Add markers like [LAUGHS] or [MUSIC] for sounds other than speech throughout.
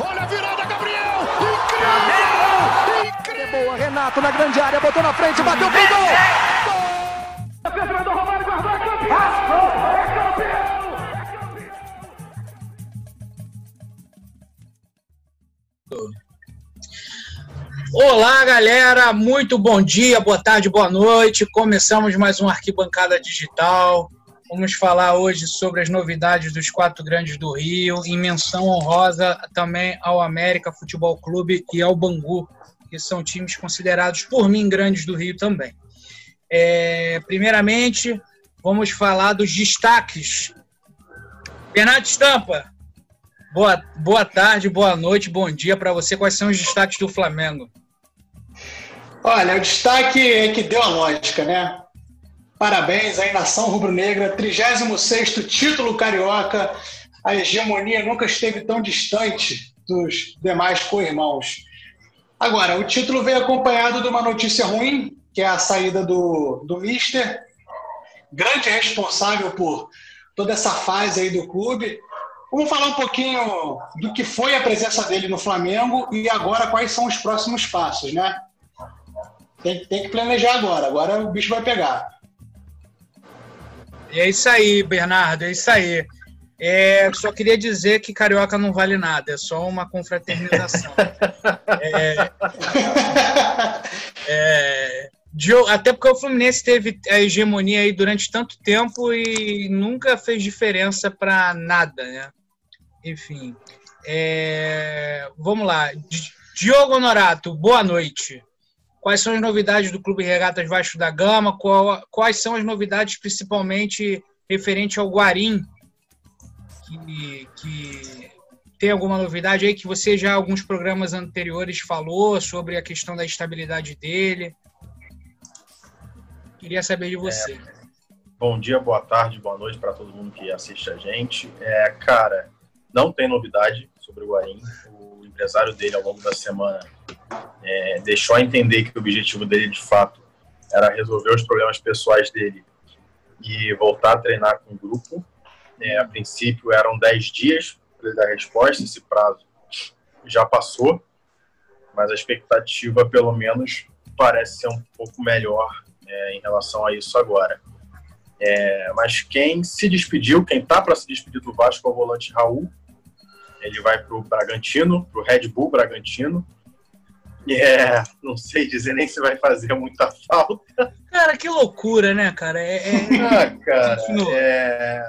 Olha a virada, Gabriel! Incrível! Incrível! Boa, Renato na grande área, botou na frente, bateu pro gol! Defesa do Romário, guardou, é campeão! Olá, galera. Muito bom dia, boa tarde, boa noite. Começamos mais um Arquibancada Digital. Vamos falar hoje sobre as novidades dos quatro grandes do Rio, em menção honrosa também ao América Futebol Clube e ao Bangu, que são times considerados por mim grandes do Rio também. É, primeiramente, vamos falar dos destaques. Bernardo Estampa, boa, boa tarde, boa noite, bom dia para você. Quais são os destaques do Flamengo? Olha, o destaque é que deu a lógica, né? Parabéns à nação rubro-negra, 36º título carioca. A hegemonia nunca esteve tão distante dos demais co-irmãos. Agora, o título veio acompanhado de uma notícia ruim, que é a saída do, do Mister, grande responsável por toda essa fase aí do clube. Vamos falar um pouquinho do que foi a presença dele no Flamengo e agora quais são os próximos passos, né? Tem, tem que planejar agora. Agora o bicho vai pegar. É isso aí, Bernardo, é isso aí. É, só queria dizer que carioca não vale nada, é só uma confraternização. [LAUGHS] é, é, até porque o Fluminense teve a hegemonia aí durante tanto tempo e nunca fez diferença para nada, né? Enfim, é, vamos lá. Diogo Honorato, boa noite. Quais são as novidades do Clube Regatas Vasco da Gama? Qual, quais são as novidades, principalmente referente ao Guarim? Que, que tem alguma novidade aí que você já alguns programas anteriores falou sobre a questão da estabilidade dele? Queria saber de você. É, bom dia, boa tarde, boa noite para todo mundo que assiste a gente. É, cara, não tem novidade sobre o Guarim. O empresário dele, ao longo da semana, é, deixou a entender que o objetivo dele, de fato, era resolver os problemas pessoais dele e voltar a treinar com o grupo. É, a princípio, eram 10 dias para ele dar resposta, esse prazo já passou, mas a expectativa, pelo menos, parece ser um pouco melhor é, em relação a isso agora. É, mas quem se despediu, quem está para se despedir do Vasco é o volante Raul. Ele vai para o Bragantino, para o Red Bull Bragantino. [LAUGHS] É, não sei dizer nem se vai fazer muita falta. Cara, que loucura, né, cara? É, é... [LAUGHS] Ah, cara, é...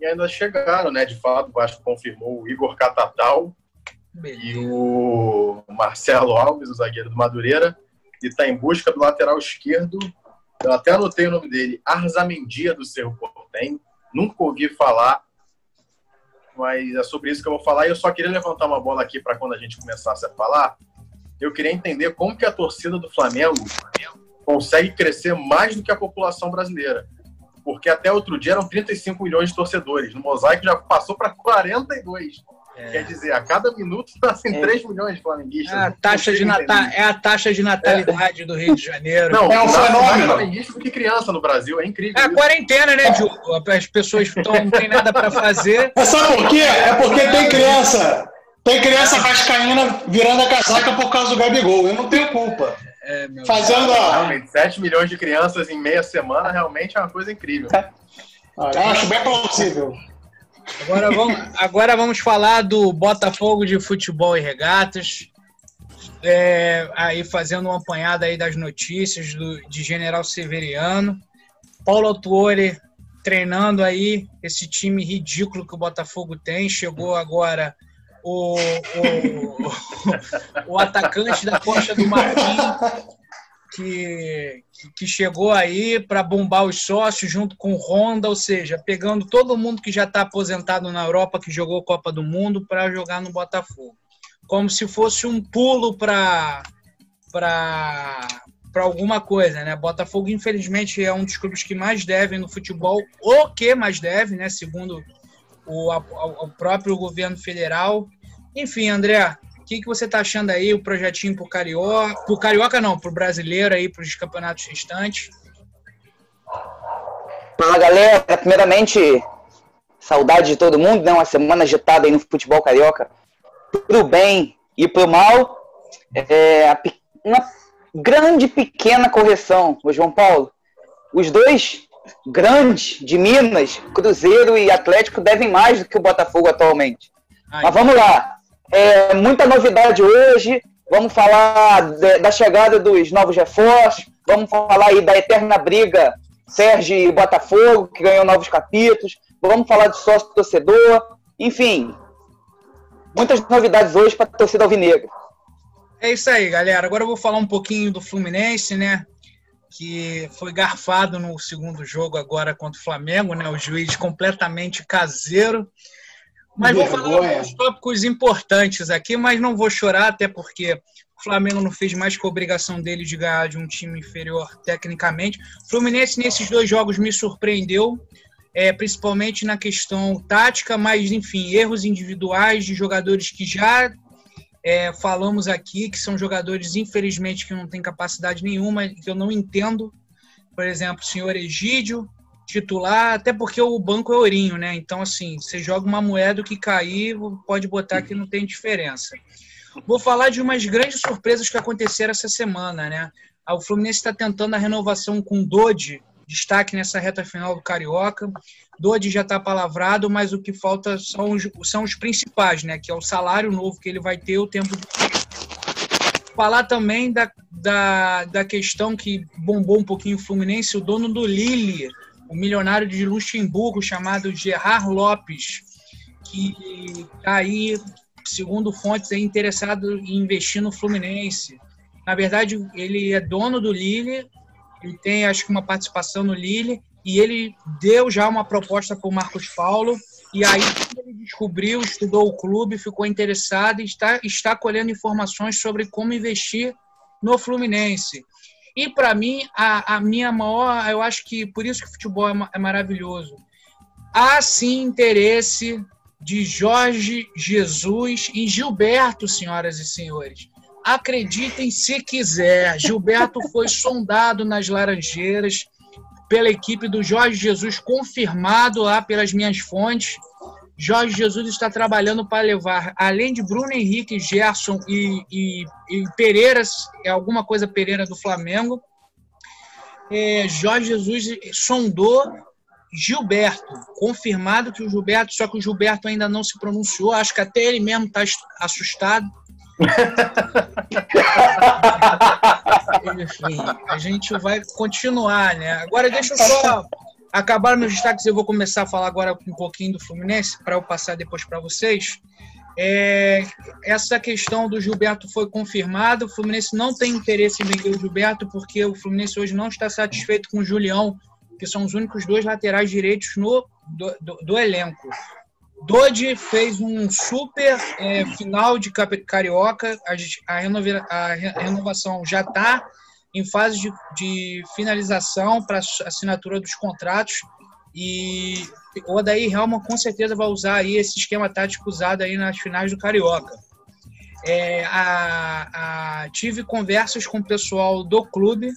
E ainda chegaram, né? De fato, o Vasco confirmou o Igor Catatal Beleza. e o Marcelo Alves, o zagueiro do Madureira, e está em busca do lateral esquerdo. Eu até anotei o nome dele, Arzamendia do Cerro Portem. Nunca ouvi falar, mas é sobre isso que eu vou falar. E eu só queria levantar uma bola aqui para quando a gente começasse a falar eu queria entender como que a torcida do Flamengo consegue crescer mais do que a população brasileira. Porque até outro dia eram 35 milhões de torcedores. No Mosaico já passou para 42. É. Quer dizer, a cada minuto nascem é. 3 milhões de flamenguistas. É a taxa, de, nata é a taxa de natalidade é. do Rio de Janeiro. Não, é um fenômeno. flamenguista do que criança no Brasil. É incrível. É a quarentena, né, Diogo? As pessoas tão, não têm nada para fazer. É sabe por quê? É porque tem criança. Tem criança vascaína virando a casaca por causa do Gabigol. Eu não tenho culpa. É, Fazendo a... Realmente, 7 milhões de crianças em meia semana realmente é uma coisa incrível. Eu acho bem plausível. Agora vamos, agora vamos falar do Botafogo de Futebol e Regatas. É, aí fazendo uma apanhada aí das notícias do, de General Severiano. Paulo Autuori treinando aí esse time ridículo que o Botafogo tem. Chegou agora o, o, o atacante da Costa do Martim, que, que chegou aí para bombar os sócios junto com o Honda, ou seja, pegando todo mundo que já está aposentado na Europa, que jogou Copa do Mundo, para jogar no Botafogo. Como se fosse um pulo para para alguma coisa, né? Botafogo, infelizmente, é um dos clubes que mais devem no futebol, o que mais deve, né? Segundo o, o próprio governo federal. Enfim, André, o que, que você está achando aí, o projetinho para o Carioca, para o Carioca não, para o brasileiro aí, para os campeonatos restantes? Fala, galera. Primeiramente, Saudade de todo mundo, né? Uma semana agitada aí no futebol carioca. Pro bem e pro mal. É, uma grande pequena correção, o João Paulo. Os dois grandes de Minas, Cruzeiro e Atlético, devem mais do que o Botafogo atualmente. Ai. Mas vamos lá. É, muita novidade hoje. Vamos falar de, da chegada dos novos reforços. Vamos falar aí da eterna briga Sérgio e Botafogo, que ganhou novos capítulos. Vamos falar de sócio torcedor. Enfim, muitas novidades hoje para a torcida alvinegra. É isso aí, galera. Agora eu vou falar um pouquinho do Fluminense, né? Que foi garfado no segundo jogo agora contra o Flamengo, né? O juiz completamente caseiro. Mas vou falar uns tópicos importantes aqui, mas não vou chorar, até porque o Flamengo não fez mais que a obrigação dele de ganhar de um time inferior tecnicamente. O Fluminense, nesses dois jogos, me surpreendeu, é, principalmente na questão tática, mas, enfim, erros individuais de jogadores que já é, falamos aqui, que são jogadores, infelizmente, que não têm capacidade nenhuma, que eu não entendo. Por exemplo, o senhor Egídio, titular, até porque o banco é ourinho, né? Então, assim, você joga uma moeda que cair, pode botar que não tem diferença. Vou falar de umas grandes surpresas que aconteceram essa semana, né? O Fluminense está tentando a renovação com Dodi, destaque nessa reta final do Carioca. Dodi já está palavrado, mas o que falta são os, são os principais, né? Que é o salário novo que ele vai ter, o tempo de falar também da, da, da questão que bombou um pouquinho o Fluminense, o dono do Lille o milionário de Luxemburgo chamado Gerard Lopes, que está aí, segundo fontes, é interessado em investir no Fluminense. Na verdade, ele é dono do Lille, ele tem, acho que, uma participação no Lille, e ele deu já uma proposta para o Marcos Paulo, e aí ele descobriu, estudou o clube, ficou interessado e está, está colhendo informações sobre como investir no Fluminense. E para mim, a, a, minha maior, eu acho que por isso que o futebol é, é maravilhoso. Há sim interesse de Jorge Jesus e Gilberto, senhoras e senhores. Acreditem se quiser, Gilberto foi sondado nas Laranjeiras pela equipe do Jorge Jesus, confirmado lá pelas minhas fontes. Jorge Jesus está trabalhando para levar, além de Bruno Henrique, Gerson e, e, e Pereiras, é alguma coisa Pereira do Flamengo. É, Jorge Jesus sondou Gilberto, confirmado que o Gilberto, só que o Gilberto ainda não se pronunciou, acho que até ele mesmo está assustado. Enfim, a gente vai continuar, né? Agora deixa eu só acabaram meus destaques, eu vou começar a falar agora um pouquinho do Fluminense, para eu passar depois para vocês. É, essa questão do Gilberto foi confirmada. O Fluminense não tem interesse em vender o Gilberto, porque o Fluminense hoje não está satisfeito com o Julião, que são os únicos dois laterais direitos no, do, do, do elenco. Dodi fez um super é, final de carioca, a, a, renova, a renovação já está em fase de, de finalização para assinatura dos contratos e o Odair Helman com certeza vai usar aí esse esquema tático usado aí nas finais do Carioca. É, a, a, tive conversas com o pessoal do clube.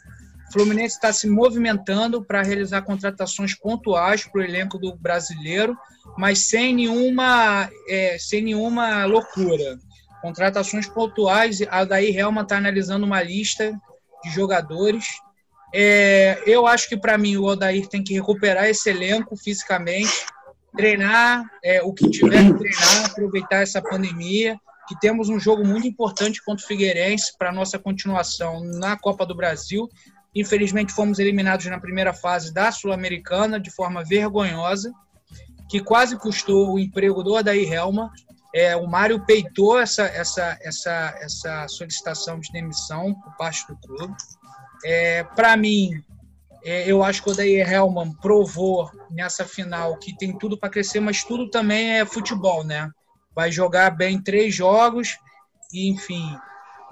Fluminense está se movimentando para realizar contratações pontuais para o elenco do brasileiro, mas sem nenhuma, é, sem nenhuma loucura. Contratações pontuais, a Daí Helma está analisando uma lista de jogadores. É, eu acho que para mim o Odair tem que recuperar esse elenco fisicamente, treinar é, o que tiver que treinar, aproveitar essa pandemia, que temos um jogo muito importante contra o Figueirense para nossa continuação na Copa do Brasil. Infelizmente fomos eliminados na primeira fase da Sul-Americana de forma vergonhosa, que quase custou o emprego do Odair Helma. É, o Mário peitou essa, essa, essa, essa solicitação de demissão por parte do clube. É, Para mim, é, eu acho que o Odair Helman provou nessa final que tem tudo para crescer, mas tudo também é futebol, né? Vai jogar bem três jogos, e, enfim.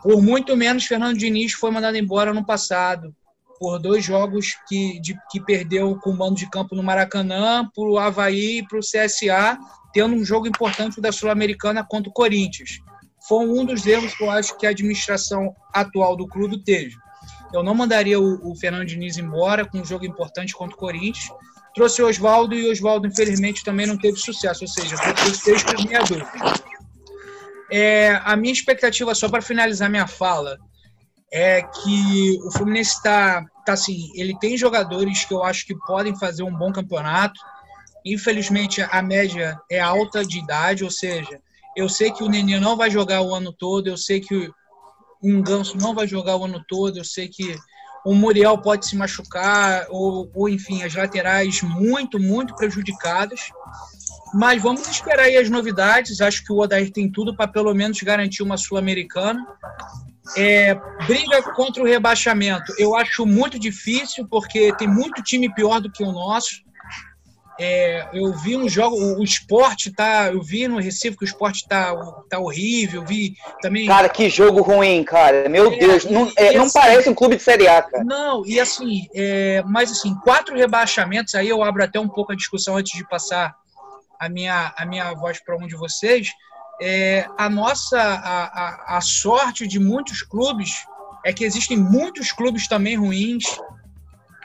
Por muito menos, Fernando Diniz foi mandado embora no passado, por dois jogos que, de, que perdeu com o mando de campo no Maracanã, para o Havaí e para o CSA, tendo um jogo importante da Sul-Americana contra o Corinthians. Foi um dos erros que eu acho que a administração atual do clube teve. Eu não mandaria o, o Fernando Diniz embora com um jogo importante contra o Corinthians. trouxe o Oswaldo e o Oswaldo, infelizmente, também não teve sucesso, ou seja, foi seis por meia dúvida. É, a minha expectativa, só para finalizar minha fala, é que o Fluminense está tá assim, ele tem jogadores que eu acho que podem fazer um bom campeonato. Infelizmente, a média é alta de idade, ou seja, eu sei que o Nenê não vai jogar o ano todo, eu sei que um Ganso não vai jogar o ano todo, eu sei que o Muriel pode se machucar, ou, ou enfim, as laterais muito, muito prejudicadas. Mas vamos esperar aí as novidades. Acho que o Odair tem tudo para pelo menos garantir uma Sul-Americana. É, briga contra o rebaixamento. Eu acho muito difícil, porque tem muito time pior do que o nosso. É, eu vi um jogo, o, esporte tá. Eu vi no Recife que o esporte tá, tá horrível. Vi também. Cara, que jogo ruim, cara. Meu é, Deus. Não, é, não assim, parece um clube de Série A, cara. Não, e assim, é, mas assim, quatro rebaixamentos, aí eu abro até um pouco a discussão antes de passar a minha, a minha voz para um de vocês é, a nossa a, a, a, sorte de muitos clubes é que existem muitos clubes também ruins,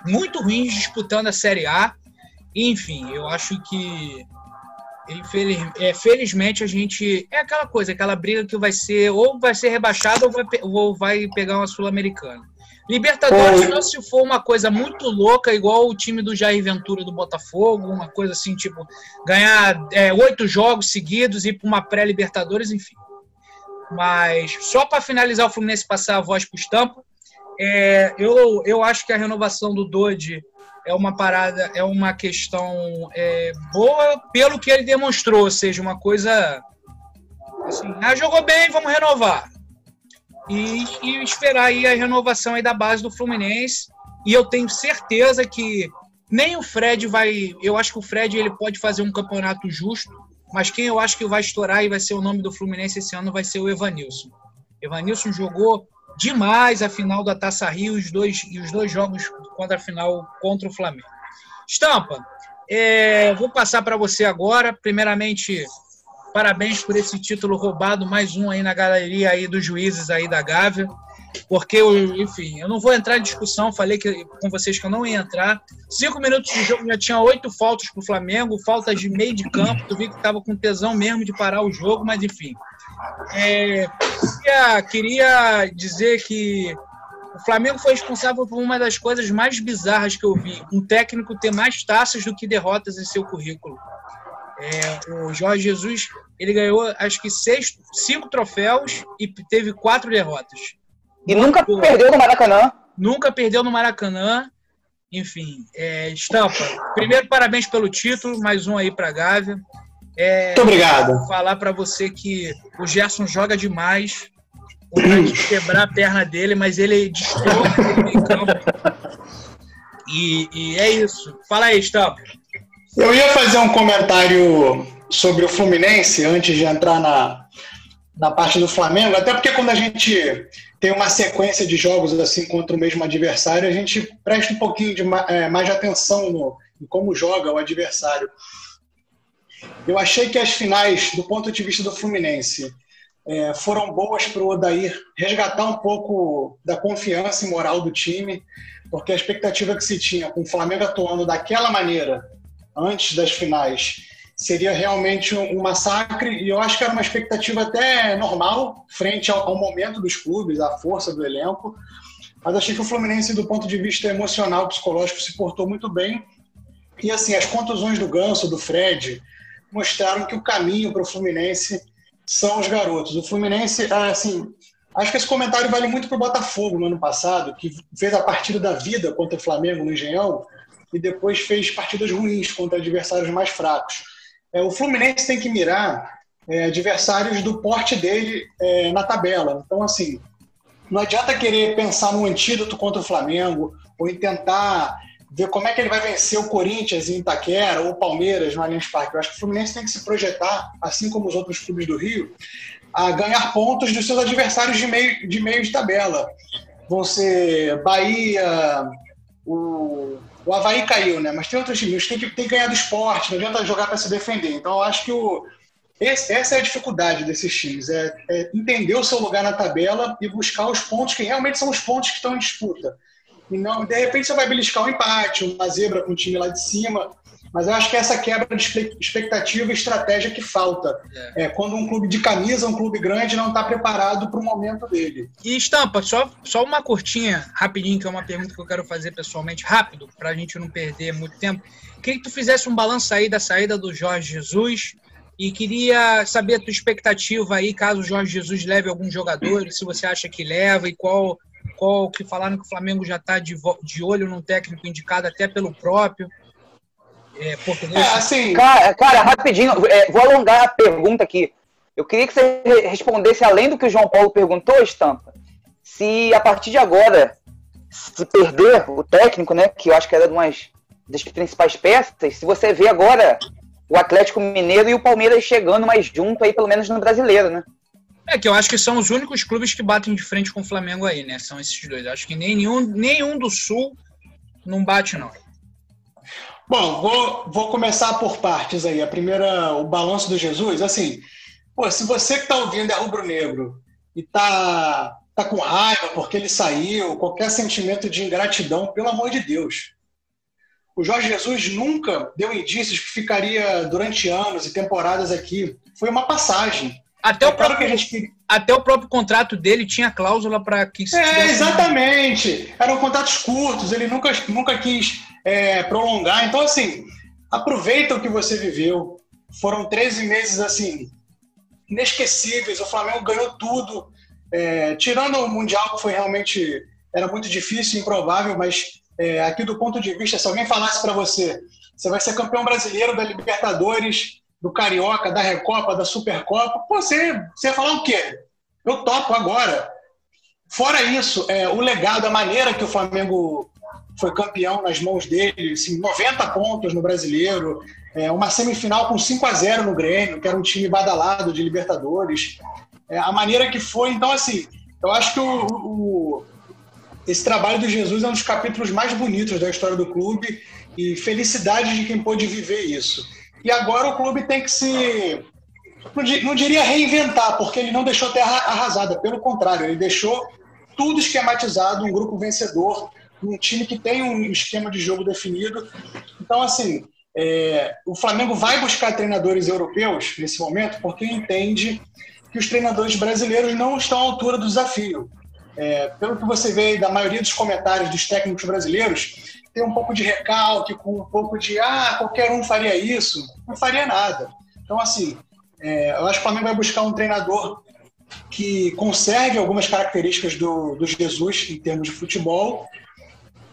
muito ruins disputando a Série A. Enfim, eu acho que infeliz, é, felizmente a gente é aquela coisa, aquela briga que vai ser ou vai ser rebaixado ou vai, ou vai pegar uma sul-americana. Libertadores só se for uma coisa muito louca, igual o time do Jair Ventura do Botafogo, uma coisa assim, tipo, ganhar é, oito jogos seguidos e ir para uma pré-Libertadores, enfim. Mas só para finalizar o Fluminense passar a voz para o Estampa, é, eu, eu acho que a renovação do Dodi é uma parada, é uma questão é, boa pelo que ele demonstrou, ou seja, uma coisa assim, ah, jogou bem, vamos renovar e, e esperar aí a renovação aí da base do Fluminense. E eu tenho certeza que nem o Fred vai. Eu acho que o Fred ele pode fazer um campeonato justo, mas quem eu acho que vai estourar e vai ser o nome do Fluminense esse ano vai ser o Evanilson. Evanilson jogou demais a final da Taça Rio os dois, e os dois jogos contra a final contra o Flamengo. Estampa, é, vou passar para você agora. Primeiramente, Parabéns por esse título roubado, mais um aí na galeria aí dos juízes aí da Gávea. Porque, enfim, eu não vou entrar em discussão, falei que, com vocês que eu não ia entrar. Cinco minutos de jogo já tinha oito faltas para o Flamengo, faltas de meio de campo. Tu vi que estava com tesão mesmo de parar o jogo, mas enfim. É, queria, queria dizer que o Flamengo foi responsável por uma das coisas mais bizarras que eu vi: um técnico ter mais taças do que derrotas em seu currículo. É, o Jorge Jesus ele ganhou acho que seis, cinco troféus e teve quatro derrotas. E nunca perdeu no Maracanã. Nunca perdeu no Maracanã. Enfim, é, Estampa, primeiro parabéns pelo título, mais um aí para Gávea. É, Muito obrigado. Falar para você que o Gerson joga demais. Vontade de [CLEARS THROAT] quebrar a perna dele, mas ele destrói o campo. E, e é isso. Fala aí, Estampa. Eu ia fazer um comentário sobre o Fluminense antes de entrar na, na parte do Flamengo, até porque quando a gente tem uma sequência de jogos assim contra o mesmo adversário, a gente presta um pouquinho de é, mais de atenção no, em como joga o adversário. Eu achei que as finais, do ponto de vista do Fluminense, é, foram boas para o Odair resgatar um pouco da confiança e moral do time, porque a expectativa que se tinha com o Flamengo atuando daquela maneira antes das finais seria realmente um, massacre e eu acho que era uma expectativa até normal frente ao, ao, momento dos clubes, à força do elenco. Mas achei que o Fluminense, do ponto de vista emocional, psicológico, se portou muito bem. E assim, as contusões do Ganso, do Fred, mostraram que o caminho para o Fluminense são os garotos. O Fluminense, assim, acho que esse comentário vale muito para o Botafogo no ano passado, que fez a partida da vida contra o Flamengo no Engenhão e depois fez partidas ruins contra adversários mais fracos. É, o Fluminense tem que mirar é, adversários do porte dele é, na tabela. Então, assim, não adianta querer pensar no antídoto contra o Flamengo ou em tentar ver como é que ele vai vencer o Corinthians em Itaquera ou o Palmeiras no Allianz Parque. Eu acho que o Fluminense tem que se projetar, assim como os outros clubes do Rio, a ganhar pontos dos seus adversários de meio de, meio de tabela. Vão ser Bahia, o o Havaí caiu, né? Mas tem outros times, tem que, tem que ganhar do esporte, não adianta jogar para se defender. Então, eu acho que o, esse, essa é a dificuldade desses times, é, é, entender o seu lugar na tabela e buscar os pontos que realmente são os pontos que estão em disputa. E não, de repente você vai beliscar um empate, uma zebra com o time lá de cima. Mas eu acho que essa quebra de expectativa e estratégia que falta. É. é. quando um clube de camisa, um clube grande, não está preparado para o momento dele. E Estampa, só, só uma curtinha, rapidinho, que é uma pergunta que eu quero fazer pessoalmente, rápido, para a gente não perder muito tempo. Queria que tu fizesse um balanço aí da saída do Jorge Jesus e queria saber a tua expectativa aí, caso o Jorge Jesus leve algum jogador, se você acha que leva e qual, qual que falaram que o Flamengo já está de, de olho num técnico indicado até pelo próprio é, português. É, assim... cara, cara, rapidinho, é, vou alongar a pergunta aqui. Eu queria que você respondesse além do que o João Paulo perguntou, Estampa. Se a partir de agora, se perder o técnico, né, que eu acho que era uma das principais peças, se você vê agora o Atlético Mineiro e o Palmeiras chegando mais junto aí, pelo menos no brasileiro, né? É que eu acho que são os únicos clubes que batem de frente com o Flamengo aí, né? São esses dois. Eu acho que nenhum, nenhum do Sul não bate, não. Bom, vou, vou começar por partes aí. A primeira, o balanço do Jesus. Assim, pô, se você que está ouvindo é rubro-negro e tá, tá com raiva porque ele saiu, qualquer sentimento de ingratidão, pelo amor de Deus. O Jorge Jesus nunca deu indícios que ficaria durante anos e temporadas aqui. Foi uma passagem. Até, é o, próprio, gente... até o próprio contrato dele tinha cláusula para que É, exatamente. Eram contratos curtos, ele nunca, nunca quis é, prolongar. Então, assim, aproveita o que você viveu. Foram 13 meses, assim, inesquecíveis. O Flamengo ganhou tudo. É, tirando o Mundial, que foi realmente... Era muito difícil, improvável, mas é, aqui do ponto de vista, se alguém falasse para você, você vai ser campeão brasileiro da Libertadores, do Carioca, da Recopa, da Supercopa, você, você ia falar o quê? Eu topo agora. Fora isso, é, o legado, a maneira que o Flamengo foi campeão nas mãos dele, assim, 90 pontos no brasileiro, é, uma semifinal com 5 a 0 no Grêmio, que era um time badalado de Libertadores. É, a maneira que foi, então, assim, eu acho que o, o, esse trabalho do Jesus é um dos capítulos mais bonitos da história do clube e felicidade de quem pôde viver isso. E agora o clube tem que se. Não diria reinventar, porque ele não deixou terra arrasada, pelo contrário, ele deixou tudo esquematizado, um grupo vencedor, um time que tem um esquema de jogo definido. Então, assim, é, o Flamengo vai buscar treinadores europeus nesse momento porque entende que os treinadores brasileiros não estão à altura do desafio. É, pelo que você vê da maioria dos comentários dos técnicos brasileiros, tem um pouco de recalque, com um pouco de ah, qualquer um faria isso. Não faria nada. Então, assim, é, eu acho que o Flamengo vai buscar um treinador que conserve algumas características do, do Jesus em termos de futebol,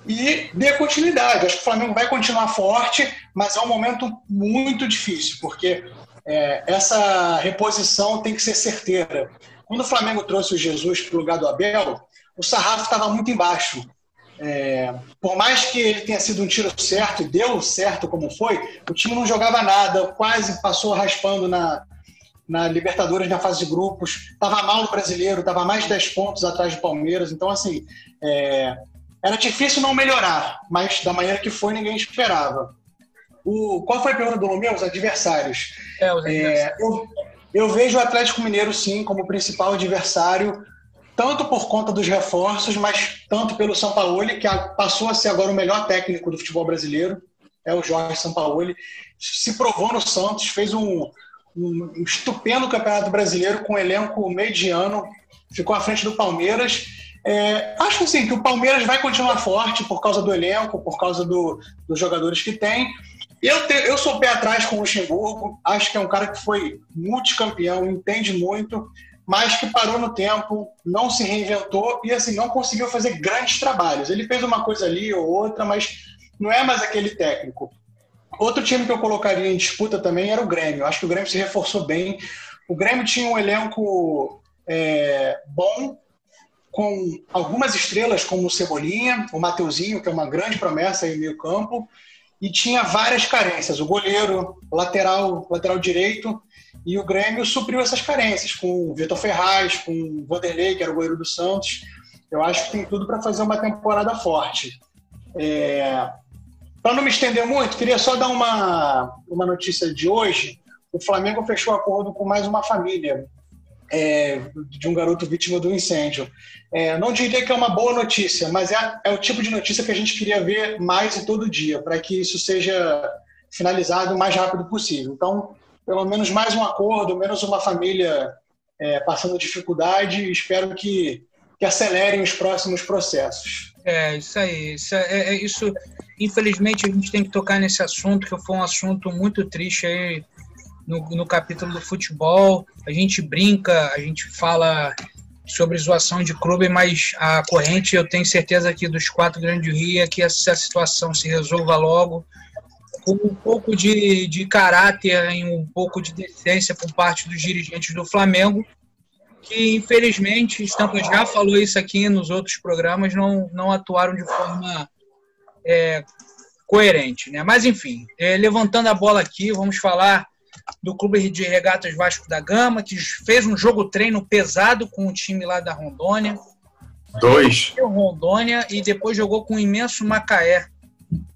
e dê continuidade. Acho que o Flamengo vai continuar forte, mas é um momento muito difícil, porque é, essa reposição tem que ser certeira. Quando o Flamengo trouxe o Jesus para o lugar do Abel, o sarrafo estava muito embaixo. É, por mais que ele tenha sido um tiro certo e deu certo como foi, o time não jogava nada, quase passou raspando na, na Libertadores na fase de grupos, estava mal no brasileiro, estava mais de 10 pontos atrás do Palmeiras. Então, assim, é, era difícil não melhorar, mas da maneira que foi, ninguém esperava. O, qual foi a pergunta do Lumeu? Os adversários. É, os adversários. É, eu, eu vejo o Atlético Mineiro, sim, como principal adversário, tanto por conta dos reforços, mas tanto pelo São Paulo, que passou a ser agora o melhor técnico do futebol brasileiro, é o Jorge São Paulo. Se provou no Santos, fez um, um estupendo campeonato brasileiro com um elenco mediano, ficou à frente do Palmeiras é, acho assim, que o Palmeiras vai continuar forte por causa do elenco, por causa do, dos jogadores que tem. Eu, te, eu sou pé atrás com o Luxemburgo, acho que é um cara que foi multicampeão, entende muito, mas que parou no tempo, não se reinventou e assim não conseguiu fazer grandes trabalhos. Ele fez uma coisa ali ou outra, mas não é mais aquele técnico. Outro time que eu colocaria em disputa também era o Grêmio. Acho que o Grêmio se reforçou bem. O Grêmio tinha um elenco é, bom, com algumas estrelas como o Cebolinha, o Mateuzinho, que é uma grande promessa aí no meio campo, e tinha várias carências, o goleiro, lateral, lateral direito, e o Grêmio supriu essas carências com o Vitor Ferraz, com o Vanderlei, que era o goleiro do Santos. Eu acho que tem tudo para fazer uma temporada forte. É... Para não me estender muito, queria só dar uma, uma notícia de hoje. O Flamengo fechou acordo com mais uma família é, de um garoto vítima do incêndio. É, não diria que é uma boa notícia, mas é, é o tipo de notícia que a gente queria ver mais e todo dia, para que isso seja finalizado o mais rápido possível. Então, pelo menos mais um acordo, menos uma família é, passando dificuldade. Espero que, que acelerem os próximos processos. É, isso aí. Isso, é, é, isso, infelizmente, a gente tem que tocar nesse assunto, que foi um assunto muito triste aí no, no capítulo do futebol. A gente brinca, a gente fala sobre zoação de clube, mas a corrente, eu tenho certeza que dos quatro grandes rios é que essa situação se resolva logo, com um pouco de, de caráter e um pouco de decência por parte dos dirigentes do Flamengo, que infelizmente, Estampa já falou isso aqui nos outros programas, não, não atuaram de forma é, coerente. Né? Mas enfim, é, levantando a bola aqui, vamos falar do Clube de Regatas Vasco da Gama, que fez um jogo treino pesado com o time lá da Rondônia. Dois. Rondônia e depois jogou com o imenso Macaé.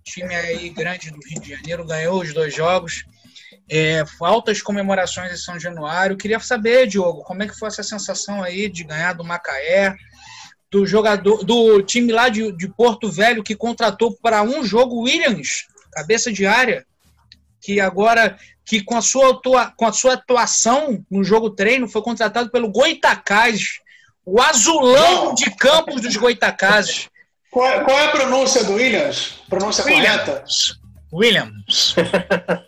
Time aí grande do Rio de Janeiro, ganhou os dois jogos. É, altas comemorações em São Januário. Queria saber, Diogo, como é que foi essa sensação aí de ganhar do Macaé, do jogador, do time lá de, de Porto Velho que contratou para um jogo Williams, cabeça de área, que agora que com a sua, atua, com a sua atuação no jogo treino foi contratado pelo Goitacazes, o azulão de campos dos Goitacazes. Qual, qual, é a pronúncia do Williams? Pronúncia Williams. correta? Williams. [LAUGHS]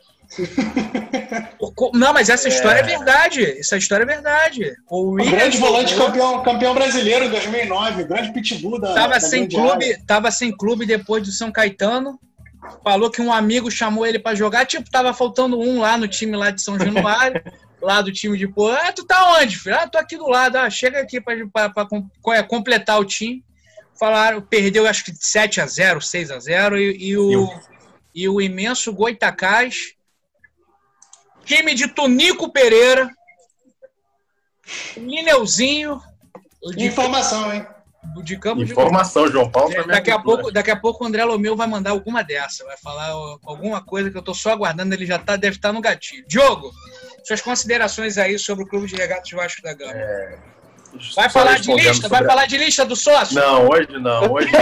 Não, mas essa história é. é verdade. Essa história é verdade. O, Williams, o grande volante campeão, campeão brasileiro em 2009, grande pitbull da. Tava, da sem clube, tava sem clube depois do São Caetano falou que um amigo chamou ele para jogar, tipo, tava faltando um lá no time lá de São Januário, [LAUGHS] lá do time de pô, ah, tu tá onde, filho? Ah, tô aqui do lado, ah, chega aqui para é, completar o time. Falaram, perdeu acho que 7 a 0 6 a 0 e, e o, e o imenso Goitacás, time de Tunico Pereira, Lineuzinho. Informação, hein? De campo Informação, de... João Paulo. É, daqui, a pouco, daqui a pouco o André Lomeu vai mandar alguma dessa, vai falar alguma coisa que eu tô só aguardando, ele já tá, deve estar tá no gatilho. Diogo, suas considerações aí sobre o Clube de Regatas Vasco da Gama. É... Vai falar de lista? Sobre... Vai falar de lista do sócio? Não, hoje não, hoje não.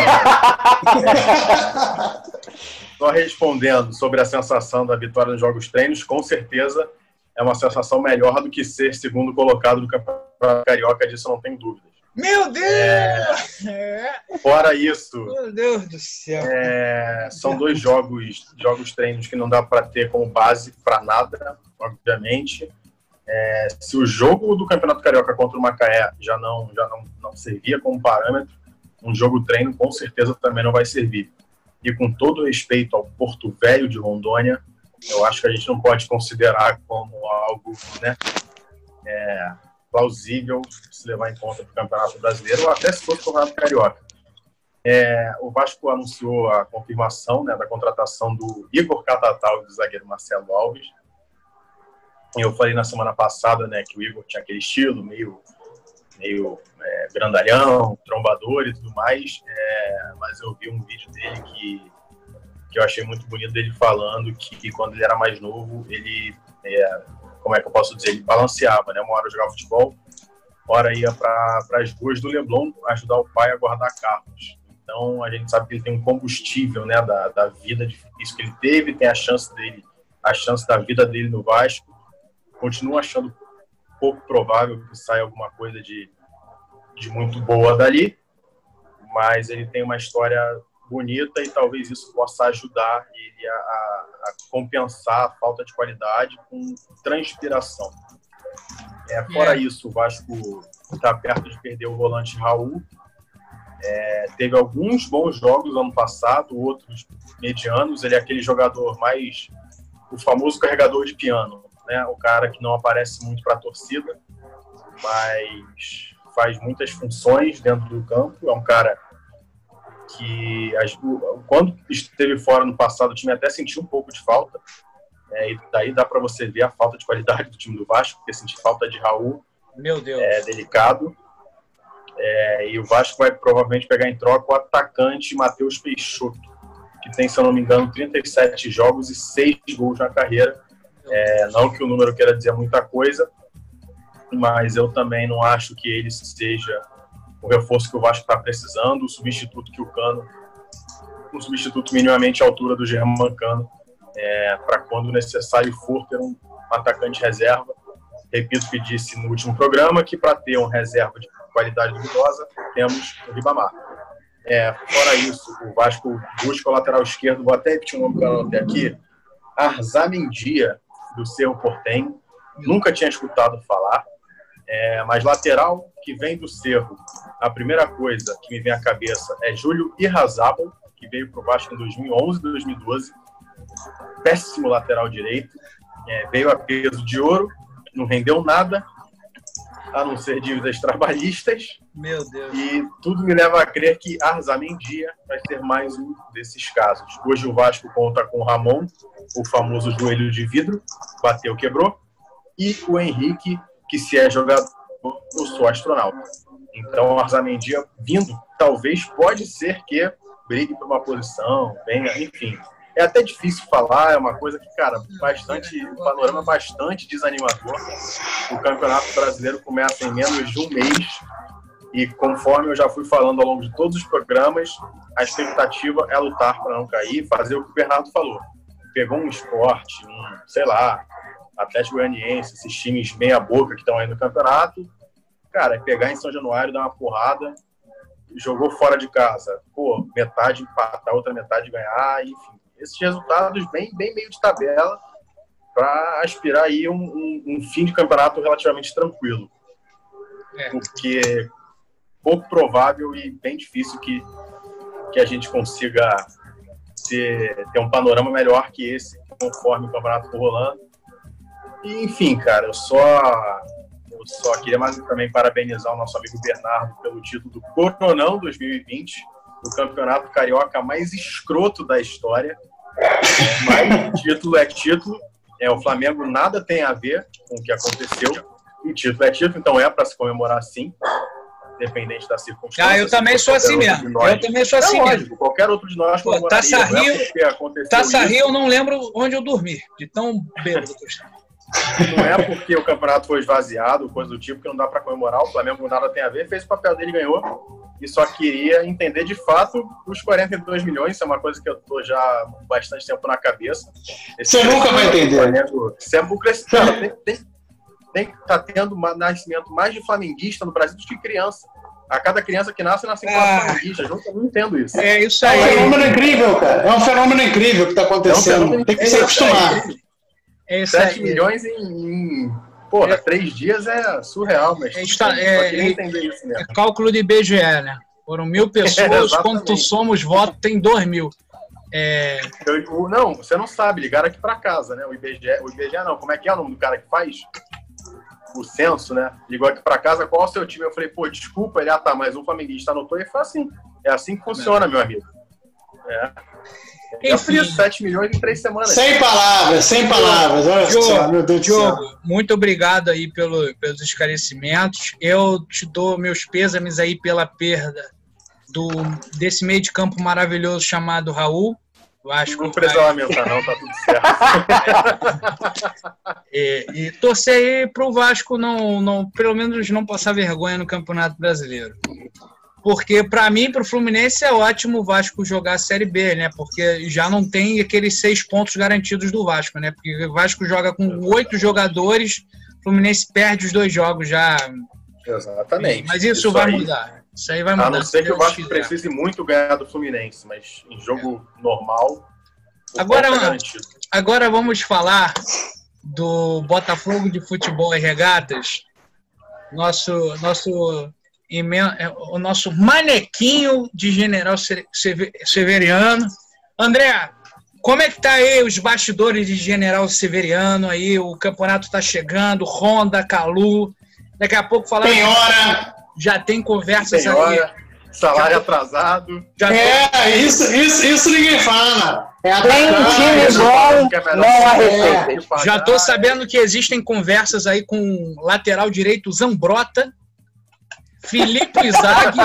[LAUGHS] Só respondendo sobre a sensação da vitória nos jogos treinos, com certeza é uma sensação melhor do que ser segundo colocado do Campeonato Carioca, disso não tem dúvida. Meu Deus! É... Fora isso. Meu Deus do céu. É... São dois jogos, jogos treinos que não dá para ter como base para nada, obviamente. É... Se o jogo do Campeonato Carioca contra o Macaé já não já não, não servia como parâmetro, um jogo treino com certeza também não vai servir. E com todo respeito ao Porto Velho de Rondônia, eu acho que a gente não pode considerar como algo, né? É, plausível se levar em conta para o Campeonato Brasileiro ou até se fosse o Campeonato Carioca. É, o Vasco anunciou a confirmação né, da contratação do Igor Catatal e do zagueiro Marcelo Alves. Eu falei na semana passada né, que o Igor tinha aquele estilo meio, meio é, grandalhão, trombador e tudo mais, é, mas eu vi um vídeo dele que, que eu achei muito bonito dele falando que, que quando ele era mais novo, ele é, como é que eu posso dizer, ele balanceava, né? Uma hora jogava futebol, hora ia para as ruas do Leblon ajudar o pai a guardar carros. Então a gente sabe que ele tem um combustível, né, da, da vida difícil que ele teve, tem a chance dele, a chance da vida dele no Vasco. Continuo achando pouco provável que saia alguma coisa de, de muito boa dali, mas ele tem uma história bonita e talvez isso possa ajudar ele a, a, compensar a falta de qualidade com transpiração. É, fora é. isso, o Vasco está perto de perder o volante Raul. É, teve alguns bons jogos ano passado, outros medianos. Ele é aquele jogador mais. o famoso carregador de piano, né? o cara que não aparece muito para a torcida, mas faz muitas funções dentro do campo. É um cara que as, quando esteve fora no passado, o time até sentiu um pouco de falta. É, e daí dá para você ver a falta de qualidade do time do Vasco, porque sentir falta de Raul Meu Deus. é delicado. É, e o Vasco vai provavelmente pegar em troca o atacante Matheus Peixoto, que tem, se eu não me engano, 37 jogos e 6 gols na carreira. É, não que o número queira dizer muita coisa, mas eu também não acho que ele seja o reforço que o Vasco está precisando, o substituto que o Cano, um substituto minimamente à altura do Germán Cano, é, para quando necessário for ter um atacante reserva. Repito o que disse no último programa, que para ter um reserva de qualidade duvidosa, temos o Ribamar. É, fora isso, o Vasco busca o lateral esquerdo, vou até repetir um nome para até aqui, Arzamendia, do Cerro Portem. Nunca tinha escutado falar, é, mas lateral que vem do Cerro, a primeira coisa que me vem à cabeça é Júlio Irrazábal, que veio para o Vasco em 2011 2012. Péssimo lateral direito, é, veio a peso de ouro, não rendeu nada, a não ser dívidas [LAUGHS] trabalhistas. Meu Deus. E tudo me leva a crer que Arzamendia vai ser mais um desses casos. Hoje o Vasco conta com o Ramon, o famoso joelho de vidro, bateu, quebrou, e o Henrique, que se é jogador, eu sou astronauta. Então Arzamendia vindo, talvez pode ser que brigue por uma posição, venha, enfim é até difícil falar, é uma coisa que, cara, bastante, o panorama é bastante desanimador. O Campeonato Brasileiro começa em menos de um mês e conforme eu já fui falando ao longo de todos os programas, a expectativa é lutar para não cair, fazer o que o Bernardo falou. Pegou um esporte, um, sei lá, Atlético Goianiense, esses times meia boca que estão aí no campeonato, cara, é pegar em São Januário, dar uma porrada, jogou fora de casa, pô, metade empatar, outra metade ganhar, enfim esses resultados bem, bem meio de tabela para aspirar aí um, um, um, fim de campeonato relativamente tranquilo. É. Porque é pouco provável e bem difícil que, que a gente consiga ter, ter um panorama melhor que esse conforme o campeonato for rolando. E, enfim, cara, eu só eu só queria mais também parabenizar o nosso amigo Bernardo pelo título do Coronão 2020 do campeonato carioca mais escroto da história. Mas título é título. É, o Flamengo nada tem a ver com o que aconteceu. O título é título, então é para se comemorar sim, independente da circunstância. Ah, eu também sou assim mesmo. Eu também sou assim é lógico, mesmo. Qualquer outro de nós Pô, Taça Rio, é Taça Rio eu não lembro onde eu dormi, de tão bêbado que eu estava. Não é porque o campeonato foi esvaziado, coisa do tipo, que não dá para comemorar. O Flamengo nada tem a ver, fez o papel dele, ganhou. E só queria entender de fato os 42 milhões. Isso é uma coisa que eu tô já bastante tempo na cabeça. Esse Você nunca vai entender. Flamengo, é Cara, tem, tem, tem, tá tendo nascimento mais de flamenguista no Brasil do que criança. A cada criança que nasce, nasce quatro ah, flamenguistas. Eu não entendo isso. É isso aí. É um fenômeno incrível, cara. É um fenômeno incrível que está acontecendo. É um tem que se acostumar. É 7 milhões em, em porra, é, três dias é surreal, mas é, está, é, é, isso mesmo. é cálculo de IBGE, né? Foram mil [LAUGHS] pessoas, é, quanto somos votos, tem dois mil. É... Eu, não, você não sabe, ligaram aqui para casa, né? O IBGE, o IBGE não, como é que é o nome do cara que faz? O censo, né? Ligou aqui para casa, qual é o seu time? Eu falei, pô, desculpa, ele, ah tá, mas o flamenguista anotou e foi assim. É assim que funciona, meu amigo. É. Eu fiz 7 milhões em 3 semanas. Sem palavras, sem palavras. Olha Diogo, só, meu Deus Diogo, do céu. muito obrigado aí pelo, pelos esclarecimentos. Eu te dou meus pêsames aí pela perda do, desse meio de campo maravilhoso chamado Raul. Eu acho não precisa vai... lamentar, não, tá tudo certo. e, [LAUGHS] e torcer aí pro Vasco não, não, pelo menos não passar vergonha no Campeonato Brasileiro. Porque para mim, para o Fluminense, é ótimo o Vasco jogar a Série B, né? Porque já não tem aqueles seis pontos garantidos do Vasco, né? Porque o Vasco joga com oito jogadores, o Fluminense perde os dois jogos já. Exatamente. Mas isso, isso vai aí, mudar. Isso aí vai mudar. A não ser que o Vasco quiser. precise muito ganhar do Fluminense, mas em jogo é. normal. Agora, é agora vamos falar do Botafogo de Futebol e Regatas. Nosso, nosso o nosso manequinho de General Severiano. André, como é que tá aí os bastidores de General Severiano aí? O campeonato tá chegando, Honda, Calu. Daqui a pouco falar. Tem hora. Já tem conversas tem hora. Salário já atrasado. Já é, tem... isso, isso, isso ninguém fala. É tem um time bom, não há receita. É. Já tô sabendo que existem conversas aí com lateral direito Zambrota Felipe Zag,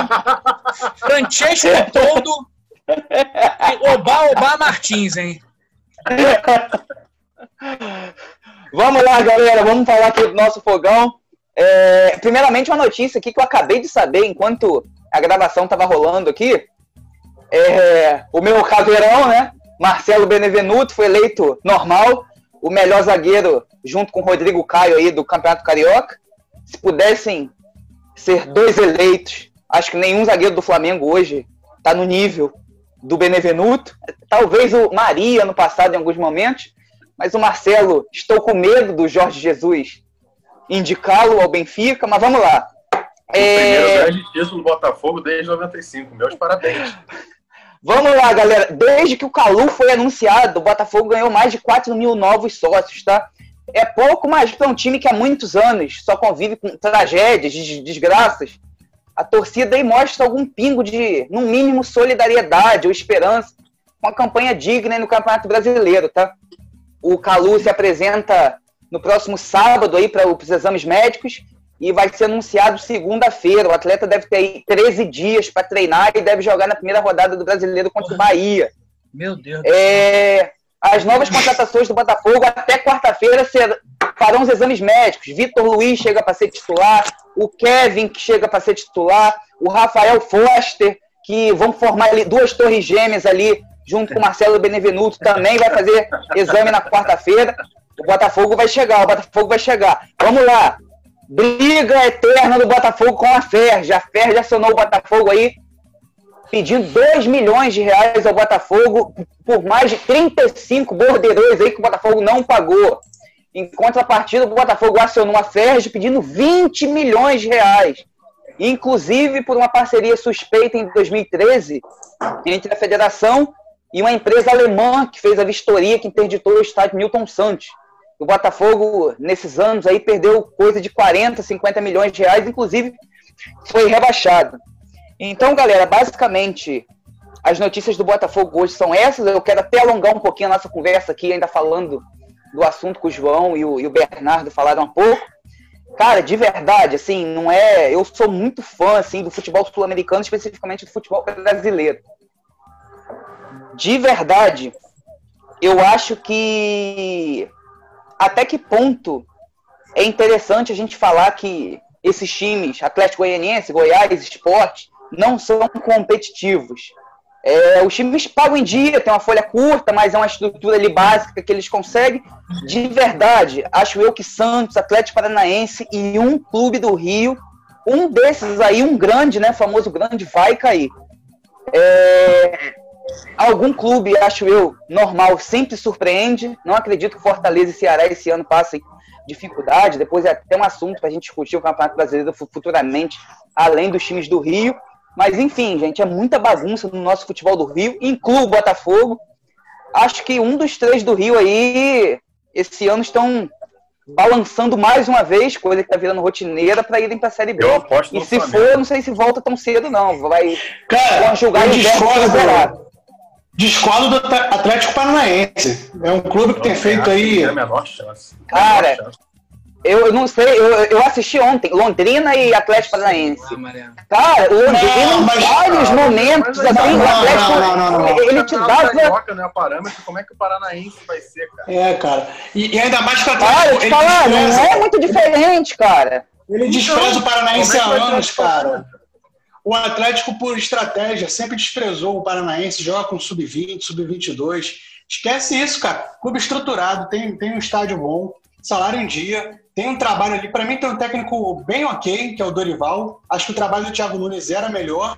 Francesco Todo e Oba Oba Martins, hein? Vamos lá, galera, vamos falar aqui do nosso fogão. É, primeiramente, uma notícia aqui que eu acabei de saber enquanto a gravação estava rolando aqui. É, o meu caveirão, né? Marcelo Benevenuto foi eleito normal, o melhor zagueiro junto com o Rodrigo Caio aí do Campeonato Carioca. Se pudessem ser dois eleitos, acho que nenhum zagueiro do Flamengo hoje está no nível do Benevenuto. Talvez o Maria no passado em alguns momentos, mas o Marcelo, estou com medo do Jorge Jesus indicá-lo ao Benfica, mas vamos lá. O é... primeiro grande título do Botafogo desde 95. Meus parabéns. [LAUGHS] Vamos lá, galera. Desde que o Calu foi anunciado, o Botafogo ganhou mais de 4 mil novos sócios, tá? É pouco, mas para um time que há muitos anos só convive com tragédias, desgraças, a torcida aí mostra algum pingo de, no mínimo, solidariedade ou esperança com a campanha digna no Campeonato Brasileiro, tá? O Calu se apresenta no próximo sábado aí para os exames médicos e vai ser anunciado segunda-feira. O atleta deve ter aí 13 dias para treinar e deve jogar na primeira rodada do Brasileiro contra o Bahia. Meu Deus. É, as novas contratações do Botafogo até quarta-feira farão os exames médicos. Vitor Luiz chega para ser titular, o Kevin que chega para ser titular, o Rafael Foster, que vão formar ali duas torres gêmeas ali, junto com o Marcelo Benevenuto, também vai fazer exame na quarta-feira. O Botafogo vai chegar, o Botafogo vai chegar. Vamos lá. Briga eterna do Botafogo com a Ferj. A Ferj acionou o Botafogo aí pedindo 2 milhões de reais ao Botafogo por mais de 35 borderões aí que o Botafogo não pagou. Em contrapartida, o Botafogo acionou a Ferj pedindo 20 milhões de reais. Inclusive por uma parceria suspeita em 2013 entre a federação e uma empresa alemã que fez a vistoria que interditou o estádio Milton Santos. O Botafogo, nesses anos aí, perdeu coisa de 40, 50 milhões de reais, inclusive foi rebaixado. Então, galera, basicamente, as notícias do Botafogo hoje são essas. Eu quero até alongar um pouquinho a nossa conversa aqui, ainda falando do assunto que o João e o, e o Bernardo falaram um pouco. Cara, de verdade, assim, não é. Eu sou muito fã, assim, do futebol sul-americano, especificamente do futebol brasileiro. De verdade, eu acho que até que ponto é interessante a gente falar que esses times, Atlético Goianiense, Goiás, Esporte, não são competitivos. É, os times pagam em dia, tem uma folha curta, mas é uma estrutura ali básica que eles conseguem. De verdade, acho eu que Santos, Atlético Paranaense e um clube do Rio, um desses aí, um grande, né, famoso grande, vai cair. É, algum clube, acho eu, normal, sempre surpreende. Não acredito que Fortaleza e Ceará esse ano passem dificuldade. Depois é até um assunto para a gente discutir o Campeonato Brasileiro futuramente, além dos times do Rio. Mas enfim, gente, é muita bagunça no nosso futebol do Rio, inclui o Botafogo. Acho que um dos três do Rio aí, esse ano, estão balançando mais uma vez, coisa que tá virando rotineira, para irem para a Série B. e se Flamengo. for, não sei se volta tão cedo, não. Vai Cara, julgar eu discordo, discordo do Atlético Paranaense. É um clube que tem feito aí. É a menor chance. Cara, eu não sei, eu, eu assisti ontem, Londrina e Atlético Paranaense. Ah, Cara, Londrina, em vários momentos, assim, não, o Atlético, não, não, não, ele te dava... Não é parâmetro, como é que o Paranaense vai ser, cara? É, cara. E, e ainda mais que o Atlético... Cara, te falar, não é muito diferente, cara. Ele despreza o Paranaense é há anos, cara. O Atlético, por estratégia, sempre desprezou o Paranaense, joga com sub-20, sub-22. Esquece isso, cara. Clube estruturado, tem, tem um estádio bom, salário em dia, tem um trabalho ali. Para mim, tem um técnico bem ok, que é o Dorival. Acho que o trabalho do Thiago Nunes era melhor,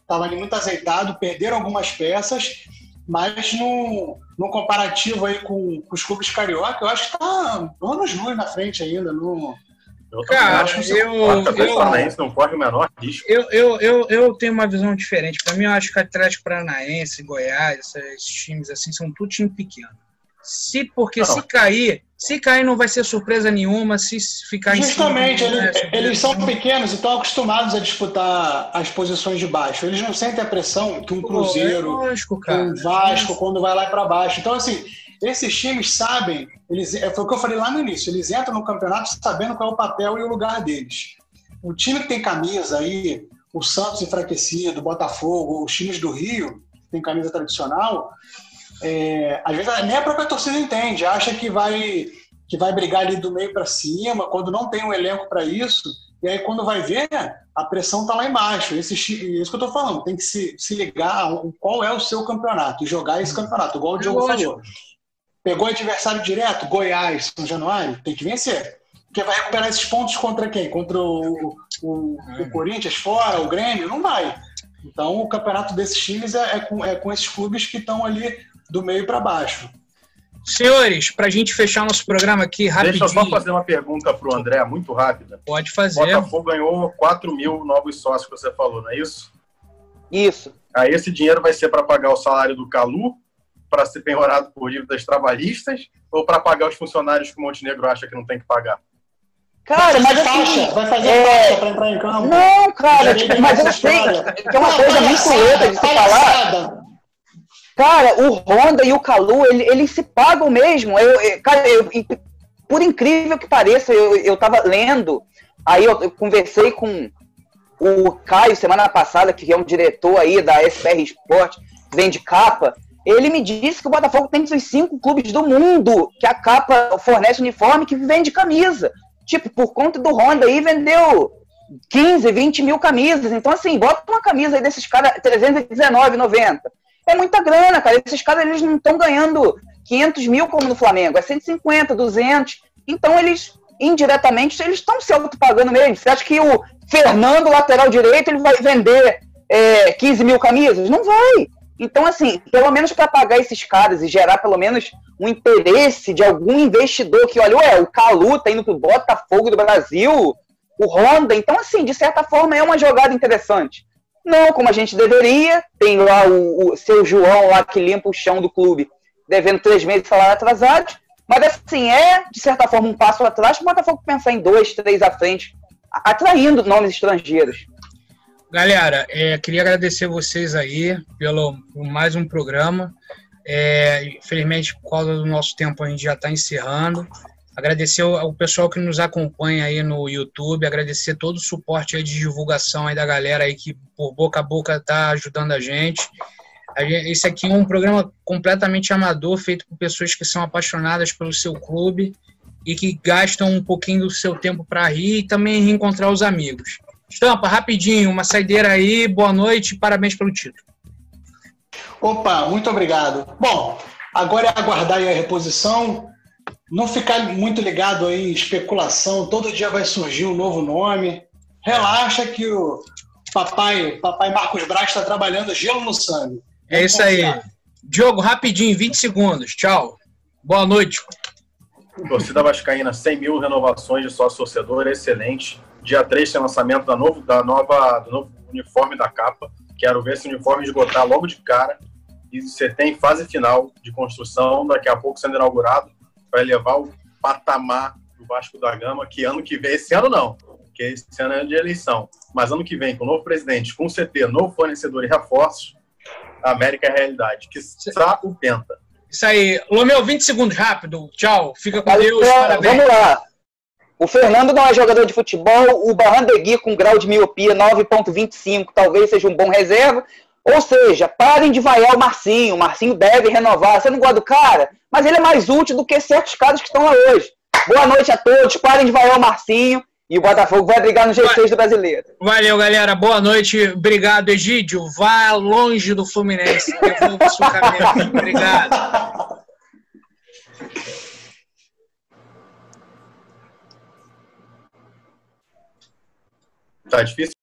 estava ali muito azeitado, perderam algumas peças, mas no, no comparativo aí com, com os clubes carioca, eu acho que está anos luz na frente ainda. No, eu Cara, eu, eu, não corre o menor risco. Eu, eu, eu, eu tenho uma visão diferente. Para mim, eu acho que Atlético Paranaense, Goiás, esses times assim são tudo time pequeno. Se porque não. se cair, se cair não vai ser surpresa nenhuma, se ficar Justamente, em cima, eles, é eles são pequenos e estão acostumados a disputar as posições de baixo. Eles não sentem a pressão que um Cruzeiro, Pô, é lógico, um Vasco, quando vai lá para baixo. Então, assim, esses times sabem, eles, é, foi o que eu falei lá no início, eles entram no campeonato sabendo qual é o papel e o lugar deles. O time que tem camisa aí, o Santos enfraquecido, o Botafogo, os times do Rio, que tem camisa tradicional, é, às vezes nem a própria torcida entende, acha que vai que vai brigar ali do meio para cima, quando não tem um elenco para isso, e aí quando vai ver, a pressão está lá embaixo. Esse, isso que eu estou falando, tem que se, se ligar qual é o seu campeonato e jogar esse campeonato, igual o Diogo falou. Pegou adversário direto, Goiás, São Januário, tem que vencer. Porque vai recuperar esses pontos contra quem? Contra o, o, o Corinthians fora, o Grêmio? Não vai. Então, o campeonato desses times é, é, com, é com esses clubes que estão ali do meio para baixo. Senhores, para a gente fechar nosso programa aqui rapidinho. Deixa eu só fazer uma pergunta para o André, muito rápida. Pode fazer. O Botafogo ganhou 4 mil novos sócios, que você falou, não é isso? Isso. Aí esse dinheiro vai ser para pagar o salário do Calu, para ser penhorado por dívidas trabalhistas, ou para pagar os funcionários que o Montenegro acha que não tem que pagar? Cara, mas assim, vai fazer é... faixa pra entrar em campo. Não, cara, mas eu sei que é uma coisa muito louca de se falar. Cara, o Honda e o Calu, ele, eles se pagam mesmo. Eu, eu cara, eu, por incrível que pareça, eu, eu tava lendo, aí eu, eu, conversei com o Caio semana passada, que é um diretor aí da SPR Sport, vende capa. Ele me disse que o Botafogo tem dos cinco clubes do mundo que a capa fornece uniforme que vende camisa. Tipo, por conta do Honda aí, vendeu 15, 20 mil camisas. Então, assim, bota uma camisa aí desses caras, 319,90. É muita grana, cara. Esses caras, eles não estão ganhando 500 mil como no Flamengo. É 150, 200. Então, eles, indiretamente, eles estão se auto-pagando mesmo. Você acha que o Fernando, lateral direito, ele vai vender é, 15 mil camisas? Não vai. Então, assim, pelo menos para pagar esses caras e gerar pelo menos um interesse de algum investidor que olha, ué, o Calu tá indo pro Botafogo do Brasil, o Honda, então, assim, de certa forma é uma jogada interessante. Não como a gente deveria, tem lá o, o seu João lá que limpa o chão do clube, devendo três meses de salário atrasado, mas assim, é, de certa forma, um passo atrás para o Botafogo pensar em dois, três à frente, atraindo nomes estrangeiros. Galera, é, queria agradecer vocês aí pelo por mais um programa. É, infelizmente, por causa do nosso tempo, a gente já está encerrando. Agradecer ao, pessoal que nos acompanha aí no YouTube, agradecer todo o suporte aí de divulgação aí da galera aí que por boca a boca está ajudando a gente. Esse aqui é um programa completamente amador, feito por pessoas que são apaixonadas pelo seu clube e que gastam um pouquinho do seu tempo para rir e também reencontrar os amigos. Estampa, rapidinho, uma saideira aí, boa noite, parabéns pelo título. Opa, muito obrigado. Bom, agora é aguardar a reposição, não ficar muito ligado aí em especulação, todo dia vai surgir um novo nome. Relaxa que o papai, papai Marcos Braz está trabalhando gelo no sangue. É isso aí. Diogo, rapidinho, 20 segundos. Tchau. Boa noite. Torcida Vascaína, 100 mil renovações de sócio torcedor, excelente. Dia 3 tem lançamento da, novo, da nova, do novo uniforme da capa. Quero ver esse uniforme esgotar logo de cara. E você tem fase final de construção, daqui a pouco sendo inaugurado, vai levar o patamar do Vasco da Gama, que ano que vem, esse ano não, porque esse ano é de eleição, mas ano que vem, com novo presidente, com CT, novo fornecedor e reforços, a América é a realidade, que está o Penta. Isso aí. Lomeu, 20 segundos, rápido. Tchau. Fica com Deus. Então, parabéns. Vamos lá. O Fernando não é jogador de futebol, o Barrandegui com grau de miopia 9.25 talvez seja um bom reserva. Ou seja, parem de vaiar o Marcinho. O Marcinho deve renovar. Você não gosta do cara? Mas ele é mais útil do que certos caras que estão lá hoje. Boa noite a todos. Parem de vaiar o Marcinho. E o Botafogo vai brigar no G6 do Brasileiro. Valeu, galera. Boa noite. Obrigado, Egídio. Vá longe do Fluminense. Obrigado. Tá difícil